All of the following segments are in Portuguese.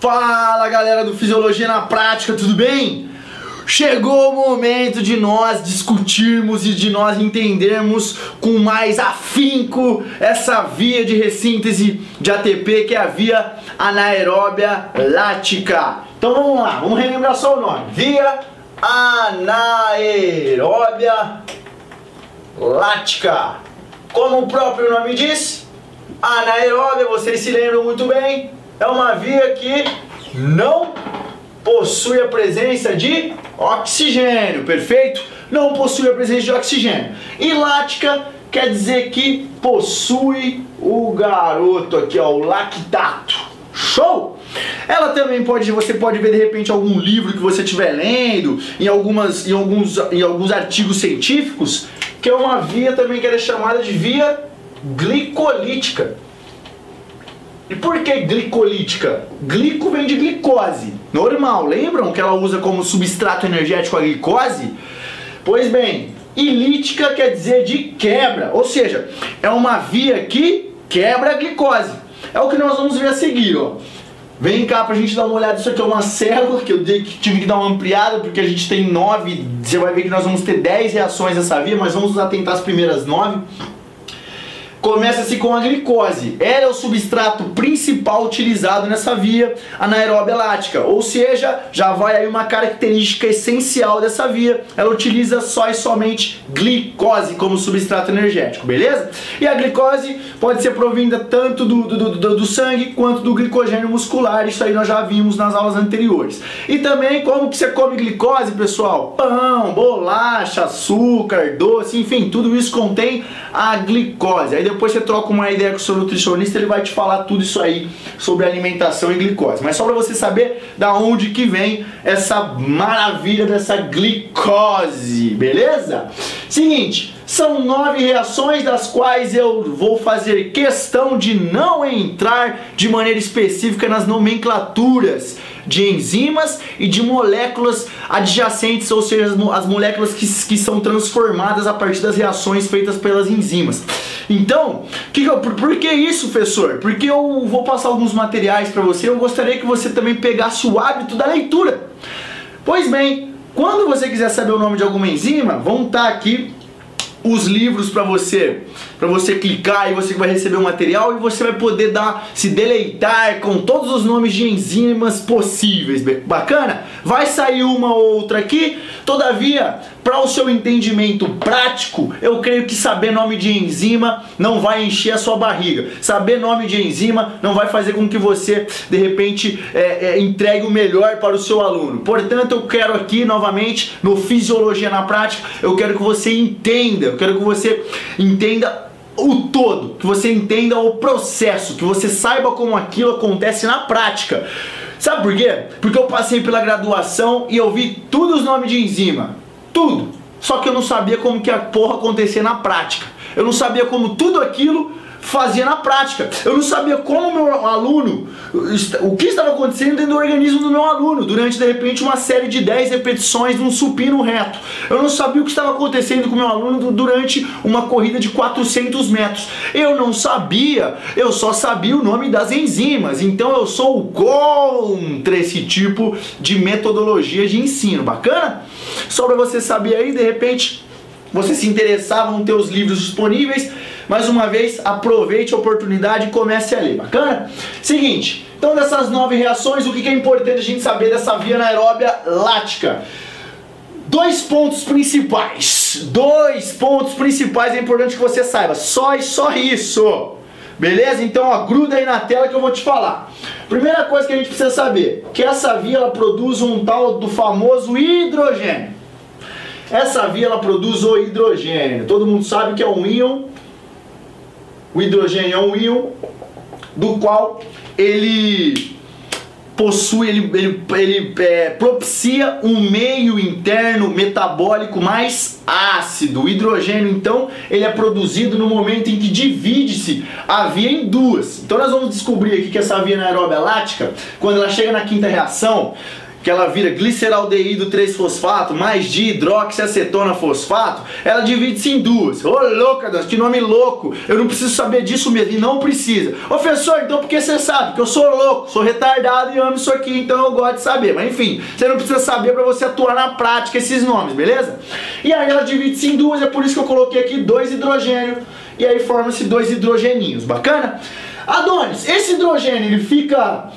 Fala galera do Fisiologia na Prática, tudo bem? Chegou o momento de nós discutirmos e de nós entendermos com mais afinco essa via de ressíntese de ATP que é a via anaeróbia lática. Então vamos lá, vamos relembrar só o nome: via anaeróbia lática. Como o próprio nome diz, anaeróbia, vocês se lembram muito bem, é uma via que não possui a presença de oxigênio, perfeito? Não possui a presença de oxigênio. E lática quer dizer que possui o garoto aqui, ó, o lactato. Show? Ela também pode, você pode ver de repente algum livro que você estiver lendo, em algumas, em alguns, em alguns artigos científicos, que é uma via também que é chamada de via glicolítica. E por que glicolítica? Glico vem de glicose, normal. Lembram que ela usa como substrato energético a glicose? Pois bem, ilítica quer dizer de quebra, ou seja, é uma via que quebra a glicose. É o que nós vamos ver a seguir, ó. Vem cá pra gente dar uma olhada. Isso aqui é uma célula que eu tive que dar uma ampliada porque a gente tem nove. Você vai ver que nós vamos ter dez reações nessa via, mas vamos atentar as primeiras nove. Começa-se com a glicose. Ela é o substrato principal utilizado nessa via anaeróbia lática, ou seja, já vai aí uma característica essencial dessa via. Ela utiliza só e somente glicose como substrato energético, beleza? E a glicose pode ser provinda tanto do, do, do, do sangue quanto do glicogênio muscular. Isso aí nós já vimos nas aulas anteriores. E também como que você come glicose, pessoal? Pão, bolacha, açúcar, doce, enfim, tudo isso contém a glicose. Aí depois você troca uma ideia com o seu nutricionista, ele vai te falar tudo isso aí sobre alimentação e glicose. Mas só para você saber da onde que vem essa maravilha dessa glicose, beleza? Seguinte, são nove reações das quais eu vou fazer questão de não entrar de maneira específica nas nomenclaturas de enzimas e de moléculas adjacentes, ou seja, as moléculas que, que são transformadas a partir das reações feitas pelas enzimas. Então, que que eu, por, por, que isso, professor? Porque eu vou passar alguns materiais para você, eu gostaria que você também pegasse o hábito da leitura. Pois bem, quando você quiser saber o nome de alguma enzima, vão estar tá aqui os livros para você, para você clicar e você vai receber o material e você vai poder dar se deleitar com todos os nomes de enzimas possíveis. Bacana? Vai sair uma ou outra aqui. Todavia, para o seu entendimento prático, eu creio que saber nome de enzima não vai encher a sua barriga. Saber nome de enzima não vai fazer com que você, de repente, é, é, entregue o melhor para o seu aluno. Portanto, eu quero aqui novamente no Fisiologia na Prática, eu quero que você entenda eu quero que você entenda o todo, que você entenda o processo, que você saiba como aquilo acontece na prática. Sabe por quê? Porque eu passei pela graduação e eu vi todos os nomes de enzima. Tudo. Só que eu não sabia como que a porra acontecia na prática. Eu não sabia como tudo aquilo fazia na prática. Eu não sabia como o meu aluno, o que estava acontecendo dentro do organismo do meu aluno, durante de repente uma série de 10 repetições de um supino reto. Eu não sabia o que estava acontecendo com o meu aluno durante uma corrida de 400 metros. Eu não sabia, eu só sabia o nome das enzimas. Então eu sou contra esse tipo de metodologia de ensino. Bacana? Só para você saber aí, de repente, você se interessar, vão ter os livros disponíveis. Mais uma vez, aproveite a oportunidade e comece a ler. Bacana? Seguinte, então dessas nove reações, o que é importante a gente saber dessa via anaeróbia lática? Dois pontos principais. Dois pontos principais é importante que você saiba. Só e só isso. Beleza? Então, ó, gruda aí na tela que eu vou te falar. Primeira coisa que a gente precisa saber, que essa via ela produz um tal do famoso hidrogênio. Essa via ela produz o hidrogênio. Todo mundo sabe que é um íon o hidrogênio é um íon do qual ele possui, ele, ele, ele é, propicia um meio interno metabólico mais ácido. O hidrogênio, então, ele é produzido no momento em que divide-se a via em duas. Então nós vamos descobrir aqui que essa via anaeróbia lática, quando ela chega na quinta reação, que ela vira gliceraldeído 3-fosfato mais dihidroxiacetona fosfato, ela divide-se em duas. Ô louca, Deus, que nome louco! Eu não preciso saber disso mesmo, e não precisa. Professor, então por que você sabe? Que eu sou louco, sou retardado e amo isso aqui, então eu gosto de saber. Mas enfim, você não precisa saber para você atuar na prática esses nomes, beleza? E aí ela divide-se em duas, é por isso que eu coloquei aqui dois hidrogênios, e aí forma-se dois hidrogeninhos, bacana? Adonis, esse hidrogênio ele fica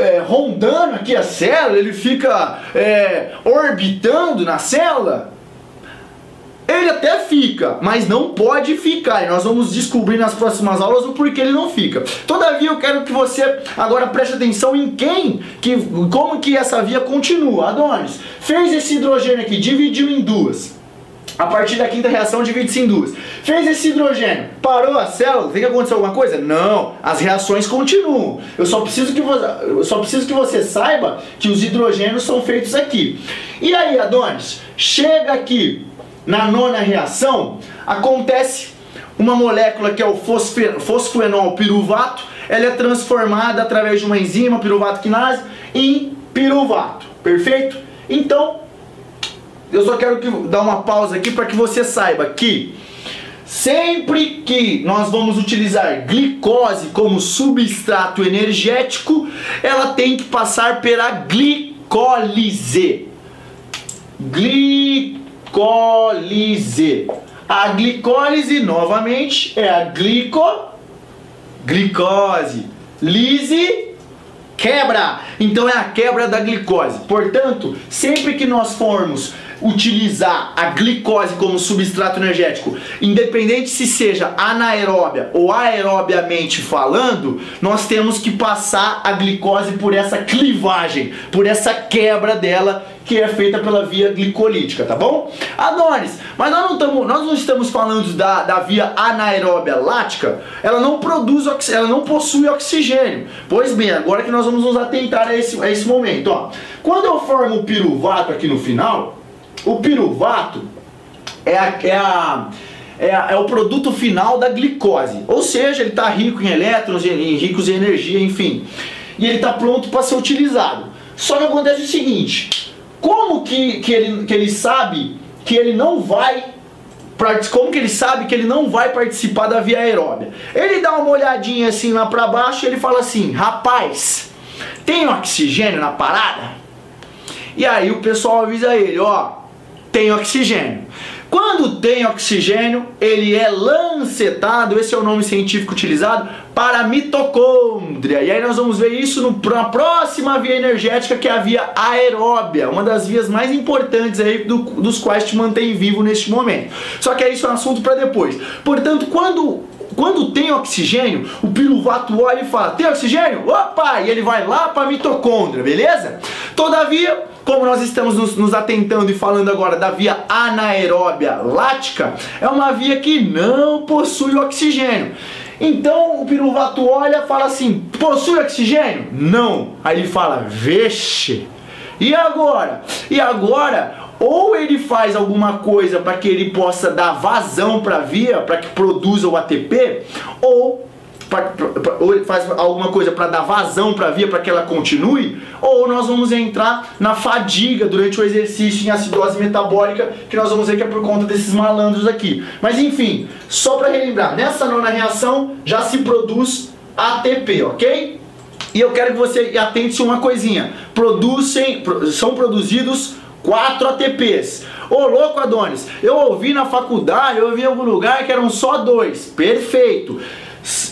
é, rondando aqui a célula, ele fica é, orbitando na célula? Ele até fica, mas não pode ficar. E nós vamos descobrir nas próximas aulas o porquê ele não fica. Todavia, eu quero que você agora preste atenção em quem, que, como que essa via continua. Adonis, fez esse hidrogênio aqui, dividiu em duas. A partir da quinta reação divide-se em duas. Fez esse hidrogênio, parou a célula, tem que acontecer alguma coisa? Não, as reações continuam. Eu só preciso que você, só preciso que você saiba que os hidrogênios são feitos aqui. E aí, Adonis, chega aqui na nona reação, acontece uma molécula que é o fosfenol piruvato, ela é transformada através de uma enzima piruvato quinase em piruvato. Perfeito? Então, eu só quero que, dar uma pausa aqui para que você saiba que sempre que nós vamos utilizar glicose como substrato energético, ela tem que passar pela glicólise. Glicólise. A glicólise, novamente, é a glico, glicose. Lise, quebra. Então é a quebra da glicose. Portanto, sempre que nós formos utilizar a glicose como substrato energético, independente se seja anaeróbia ou aerobiamente falando, nós temos que passar a glicose por essa clivagem, por essa quebra dela que é feita pela via glicolítica, tá bom? Adonis, mas nós não, tamo, nós não estamos falando da, da via anaeróbia lática, ela não produz, ela não possui oxigênio. Pois bem, agora que nós vamos nos atentar a esse, a esse momento, ó. Quando eu formo o piruvato aqui no final, o piruvato é, a, é, a, é, é o produto final da glicose, ou seja, ele está rico em elétrons, em, ricos em energia, enfim, e ele está pronto para ser utilizado. Só que acontece o seguinte: como que, que, ele, que ele sabe que ele não vai como que ele sabe que ele não vai participar da via aeróbia? Ele dá uma olhadinha assim lá para baixo e ele fala assim: rapaz, tem oxigênio na parada? E aí o pessoal avisa ele: ó, tem oxigênio. Quando tem oxigênio, ele é lancetado, esse é o nome científico utilizado, para a mitocôndria. E aí nós vamos ver isso no, na próxima via energética, que é a via aeróbia, uma das vias mais importantes aí do, dos quais te mantém vivo neste momento. Só que isso é um assunto para depois. Portanto, quando quando tem oxigênio, o piruvato olha e fala: Tem oxigênio? Opa! E ele vai lá para a mitocôndria, beleza? Todavia, como nós estamos nos, nos, atentando e falando agora da via anaeróbia lática, é uma via que não possui oxigênio. Então o piruvato olha e fala assim: possui oxigênio? Não. Aí ele fala: vixe. E agora? E agora, ou ele faz alguma coisa para que ele possa dar vazão para a via, para que produza o ATP, ou pra, pra, ou faz alguma coisa para dar vazão para a via para que ela continue, ou nós vamos entrar na fadiga durante o exercício em acidose metabólica, que nós vamos ver que é por conta desses malandros aqui. Mas enfim, só para relembrar, nessa nona reação já se produz ATP, ok? E eu quero que você atente-se uma coisinha. Produzem, são produzidos 4 ATPs. Ô louco Adonis, eu ouvi na faculdade, eu ouvi em algum lugar que eram só dois. Perfeito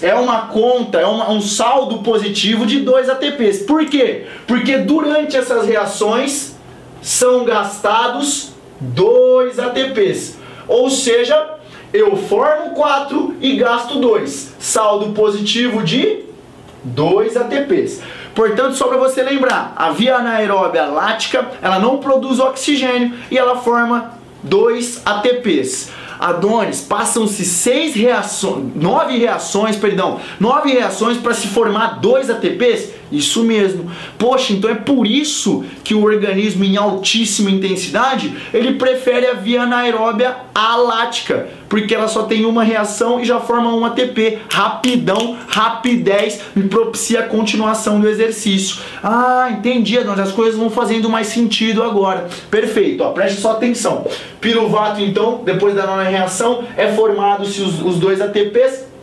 é uma conta, é uma, um saldo positivo de 2 ATPs. Por quê? Porque durante essas reações são gastados 2 ATPs. Ou seja, eu formo 4 e gasto 2. Saldo positivo de 2 ATPs. Portanto, só para você lembrar, a via anaeróbia lática, ela não produz oxigênio e ela forma 2 ATPs. Adonis, passam-se seis reações, nove reações, perdão, nove reações para se formar dois ATPs. Isso mesmo. Poxa, então é por isso que o organismo em altíssima intensidade, ele prefere a via anaeróbia alática, porque ela só tem uma reação e já forma um ATP. Rapidão, rapidez, me propicia a continuação do exercício. Ah, entendi, as coisas vão fazendo mais sentido agora. Perfeito, ó, preste só atenção. Piruvato, então, depois da nona reação, é formado-se os, os dois ATPs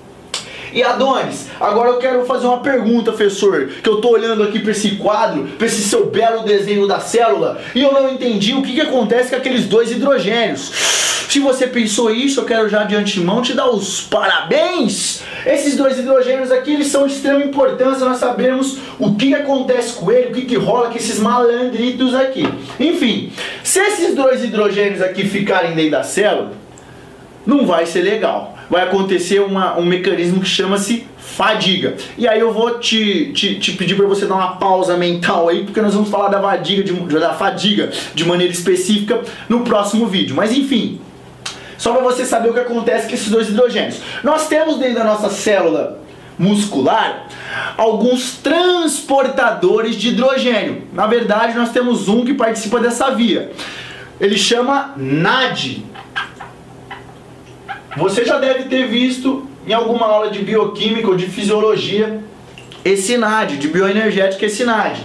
e Adonis, agora eu quero fazer uma pergunta, professor, que eu tô olhando aqui para esse quadro, para esse seu belo desenho da célula, e eu não entendi o que, que acontece com aqueles dois hidrogênios. Se você pensou isso, eu quero já de antemão te dar os parabéns. Esses dois hidrogênios aqui, eles são de extrema importância, nós sabemos o que, acontece com ele, o que, que rola com esses malandritos aqui. Enfim, se esses dois hidrogênios aqui ficarem dentro da célula, não vai ser legal vai acontecer uma, um mecanismo que chama-se fadiga. E aí eu vou te, te, te pedir para você dar uma pausa mental aí, porque nós vamos falar da fadiga, de, da fadiga de maneira específica no próximo vídeo. Mas enfim, só para você saber o que acontece com esses dois hidrogênios. Nós temos dentro da nossa célula muscular alguns transportadores de hidrogênio. Na verdade, nós temos um que participa dessa via. Ele chama NAD, você já deve ter visto em alguma aula de bioquímica ou de fisiologia esse NAD, de bioenergética esse NAD,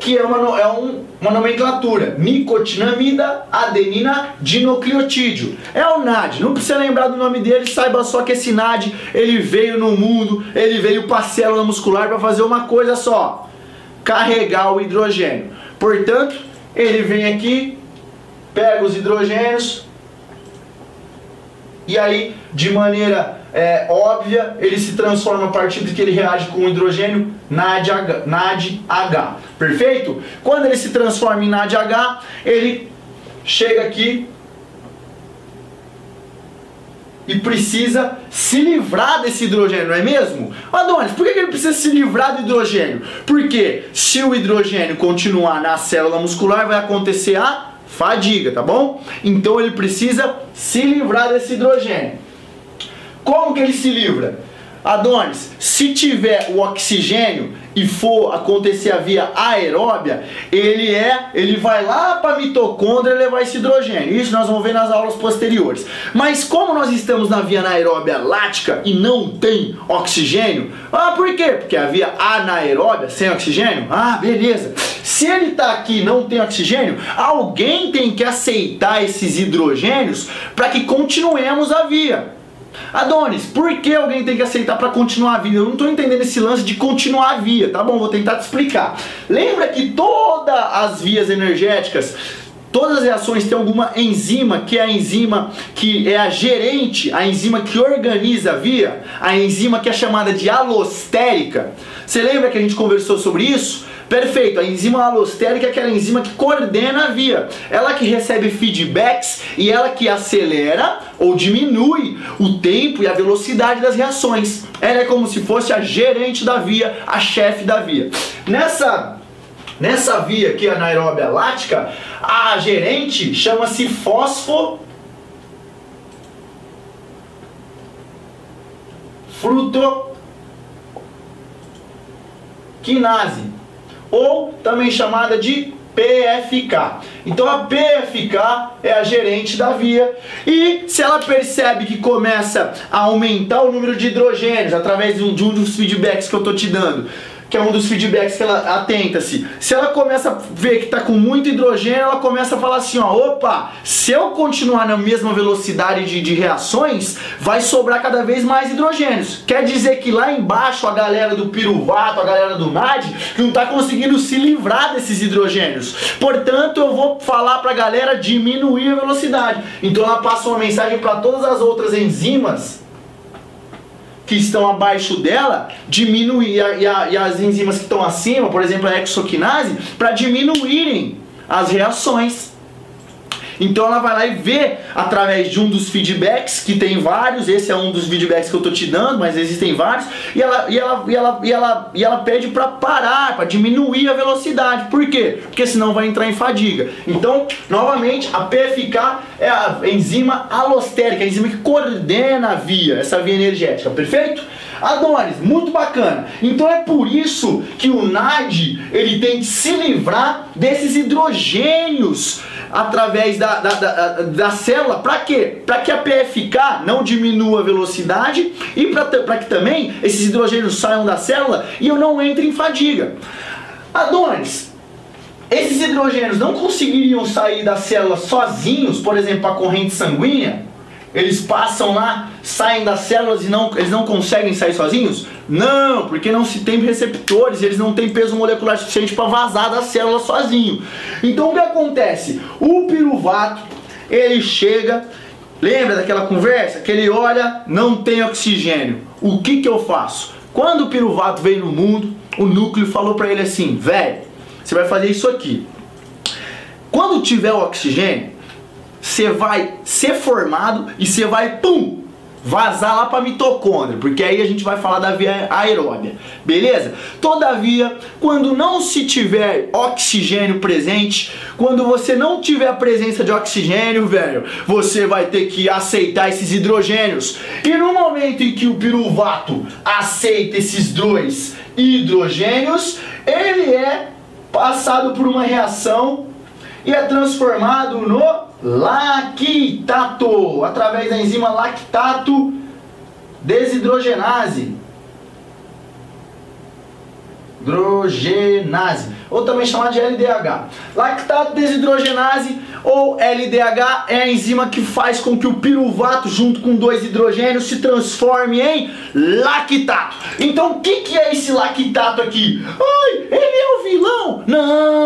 que é uma, é um, uma nomenclatura, nicotinamida adenina dinucleotídeo. É o NAD, não precisa lembrar do nome dele, saiba só que esse NAD, ele veio no mundo, ele veio para a célula muscular para fazer uma coisa só, carregar o hidrogênio. Portanto, ele vem aqui, pega os hidrogênios, e aí, de maneira é, óbvia, ele se transforma a partir de que ele reage com o hidrogênio NADH, NADH. Perfeito? Quando ele se transforma em NADH, ele chega aqui e precisa se livrar desse hidrogênio, não é mesmo? Adonis, por que ele precisa se livrar do hidrogênio? Porque se o hidrogênio continuar na célula muscular, vai acontecer a fadiga, tá bom? Então ele precisa se livrar desse hidrogênio. Como que ele se livra? Adonis, se tiver o oxigênio e for acontecer a via aeróbia, ele é, ele vai lá para a mitocôndria levar esse hidrogênio. Isso nós vamos ver nas aulas posteriores. Mas como nós estamos na via anaeróbia lática e não tem oxigênio, ah, por quê? Porque a via anaeróbia sem oxigênio, ah, beleza. Se ele está aqui e não tem oxigênio, alguém tem que aceitar esses hidrogênios para que continuemos a via. Adonis, por que alguém tem que aceitar para continuar a vida? Eu não estou entendendo esse lance de continuar a via, tá bom? Vou tentar te explicar. Lembra que todas as vias energéticas Todas as reações têm alguma enzima, que é a enzima que é a gerente, a enzima que organiza a via, a enzima que é chamada de alostérica. Você lembra que a gente conversou sobre isso? Perfeito, a enzima alostérica é aquela enzima que coordena a via. Ela que recebe feedbacks e ela que acelera ou diminui o tempo e a velocidade das reações. Ela é como se fosse a gerente da via, a chefe da via. Nessa Nessa via aqui, a anaeróbia lática, a gerente chama-se fosfo frutoquinase ou também chamada de PFK. Então a PFK é a gerente da via e se ela percebe que começa a aumentar o número de hidrogênios através de um, dos feedbacks que eu estou te dando, que é um dos feedbacks que ela atenta-se. Se ela começa a ver que está com muito hidrogênio, ela começa a falar assim, ó, opa, se eu continuar na mesma velocidade de, de reações, vai sobrar cada vez mais hidrogênios. Quer dizer que lá embaixo a galera do piruvato, a galera do NAD, não está conseguindo se livrar desses hidrogênios. Portanto, eu vou falar para a galera diminuir a velocidade. Então ela passa uma mensagem para todas as outras enzimas que estão abaixo dela diminuir e, a, e as enzimas que estão acima, por exemplo a exoquinase, para diminuírem as reações. Então ela vai lá e vê através de um dos feedbacks, que tem vários, esse é um dos feedbacks que eu tô te dando, mas existem vários, e ela, e ela, e ela, e ela, e ela pede para parar, para diminuir a velocidade. Por quê? Porque senão vai entrar em fadiga. Então, novamente, a PFK é a enzima alostérica, a enzima que coordena a via, essa via energética, perfeito? Adonis, muito bacana. Então é por isso que o NAD ele tem que se livrar desses hidrogênios através da, da, da, da célula. Para quê? Para que a PFK não diminua a velocidade e para que também esses hidrogênios saiam da célula e eu não entre em fadiga. Adonis, esses hidrogênios não conseguiriam sair da célula sozinhos, por exemplo, a corrente sanguínea? Eles passam lá, saem das células e não, eles não conseguem sair sozinhos? Não, porque não se tem receptores, eles não têm peso molecular suficiente para vazar da célula sozinho. Então o que acontece? O piruvato, ele chega, lembra daquela conversa? Que ele olha, não tem oxigênio. O que que eu faço? Quando o piruvato veio no mundo, o núcleo falou para ele assim, velho, você vai fazer isso aqui. Quando tiver o oxigênio, você vai ser formado e você vai, pum, vazar lá para mitocôndria, porque aí a gente vai falar da via aeróbia, beleza? Todavia, quando não se tiver oxigênio presente, quando você não tiver a presença de oxigênio, velho, você vai ter que aceitar esses hidrogênios. E no momento em que o piruvato aceita esses dois hidrogênios, ele é passado por uma reação e é transformado no lactato, através da enzima lactato desidrogenase. Hidrogenase, ou também chamada de LDH. Lactato desidrogenase ou LDH é a enzima que faz com que o piruvato junto com dois hidrogênios se transforme em lactato. Então o que, que é esse lactato aqui? Ai, ele é o vilão? Não,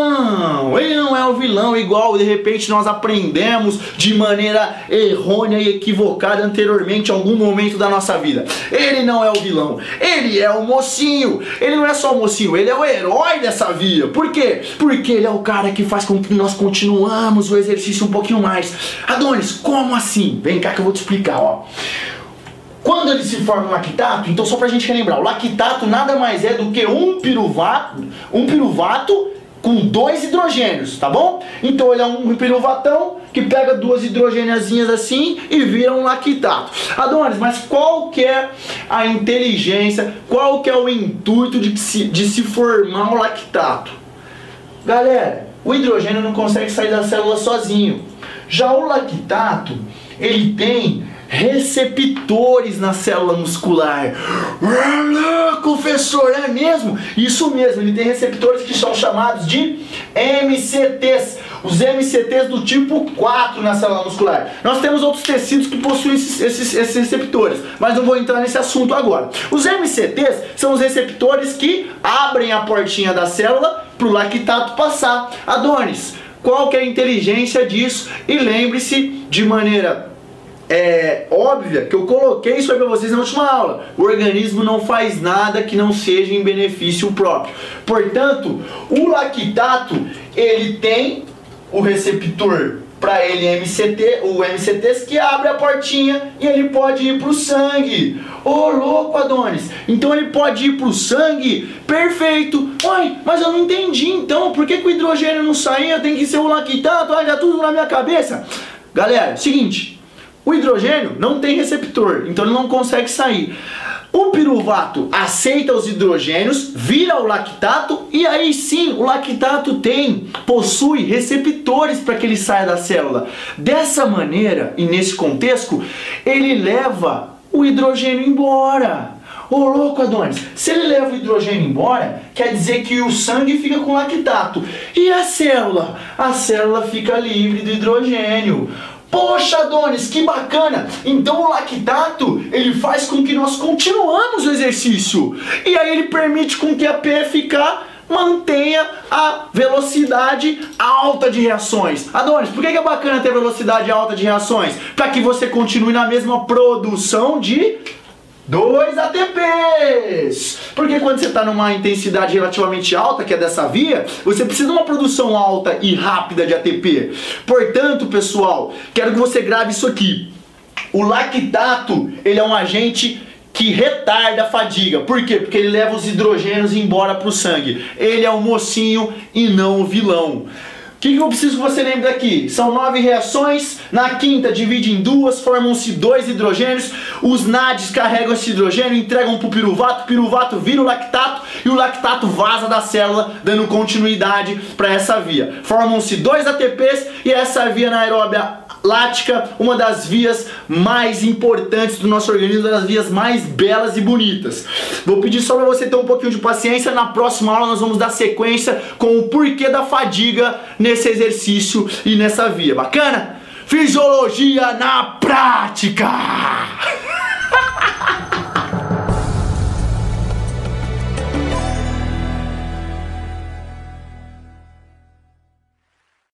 o vilão igual de repente nós aprendemos de maneira errônea e equivocada anteriormente em algum momento da nossa vida. Ele não é o vilão, ele é o mocinho. Ele não é só o mocinho, ele é o herói dessa via. Por quê? Porque ele é o cara que faz com que nós continuamos o exercício um pouquinho mais. Adonis, como assim? Vem cá que eu vou te explicar, ó. Quando ele se forma um lactato, então só pra gente relembrar, o lactato nada mais é do que um piruvato, um piruvato com dois hidrogênios, tá bom? Então ele é um piruvatão que pega duas hidrogêniazinhas assim e vira um lactato. Adonis, mas qual que é a inteligência, qual que é o intuito de se, de se formar um lactato? Galera, o hidrogênio não consegue sair da célula sozinho. Já o lactato, ele tem receptores na célula muscular. Confessor, é mesmo? Isso mesmo, ele tem receptores que são chamados de MCTs. Os MCTs do tipo 4 na célula muscular. Nós temos outros tecidos que possuem esses, esses, esses receptores, mas não vou entrar nesse assunto agora. Os MCTs são os receptores que abrem a portinha da célula para o lactato passar. Adonis, qual que é a inteligência disso? E lembre-se de maneira é, óbvia que eu coloquei isso aí para vocês na última aula. O organismo não faz nada que não seja em benefício próprio. Portanto, o lactato ele tem o receptor para ele MCT, o MCT que abre a portinha e ele pode ir para o sangue. Ô oh, louco, Adonis! Então ele pode ir para o sangue? Perfeito! Oi, mas eu não entendi então, por que, que o hidrogênio não saía? Tem que ser o lactato, olha tudo na minha cabeça. Galera, seguinte, o hidrogênio não tem receptor, então ele não consegue sair. O piruvato aceita os hidrogênios, vira o lactato e aí sim o lactato tem, possui receptores para que ele saia da célula. Dessa maneira e nesse contexto, ele leva o hidrogênio embora. Ô louco Adonis, se ele leva o hidrogênio embora, quer dizer que o sangue fica com lactato. E a célula? A célula fica livre do hidrogênio. Poxa, Adonis, que bacana! Então o lactato, ele faz com que nós continuamos o exercício. E aí ele permite com que a PFK mantenha a velocidade alta de reações. Adonis, por que é bacana ter velocidade alta de reações? Para que você continue na mesma produção de Dois ATPs! Porque quando você está numa intensidade relativamente alta, que é dessa via, você precisa de uma produção alta e rápida de ATP. Portanto, pessoal, quero que você grave isso aqui. O lactato, ele é um agente que retarda a fadiga. Por quê? Porque ele leva os hidrogênios embora para o sangue. Ele é o mocinho e não o vilão. O que, que eu preciso que você lembre daqui? São nove reações. Na quinta, divide em duas, formam-se dois hidrogênios. Os NADs carregam esse hidrogênio, entregam para o piruvato. O piruvato vira o lactato e o lactato vaza da célula, dando continuidade para essa via. Formam-se dois ATPs e essa via anaeróbia lática, uma das vias mais importantes do nosso organismo, uma das vias mais belas e bonitas. Vou pedir só para você ter um pouquinho de paciência. Na próxima aula nós vamos dar sequência com o porquê da fadiga nesse exercício e nessa via. Bacana? Fisiologia na prática!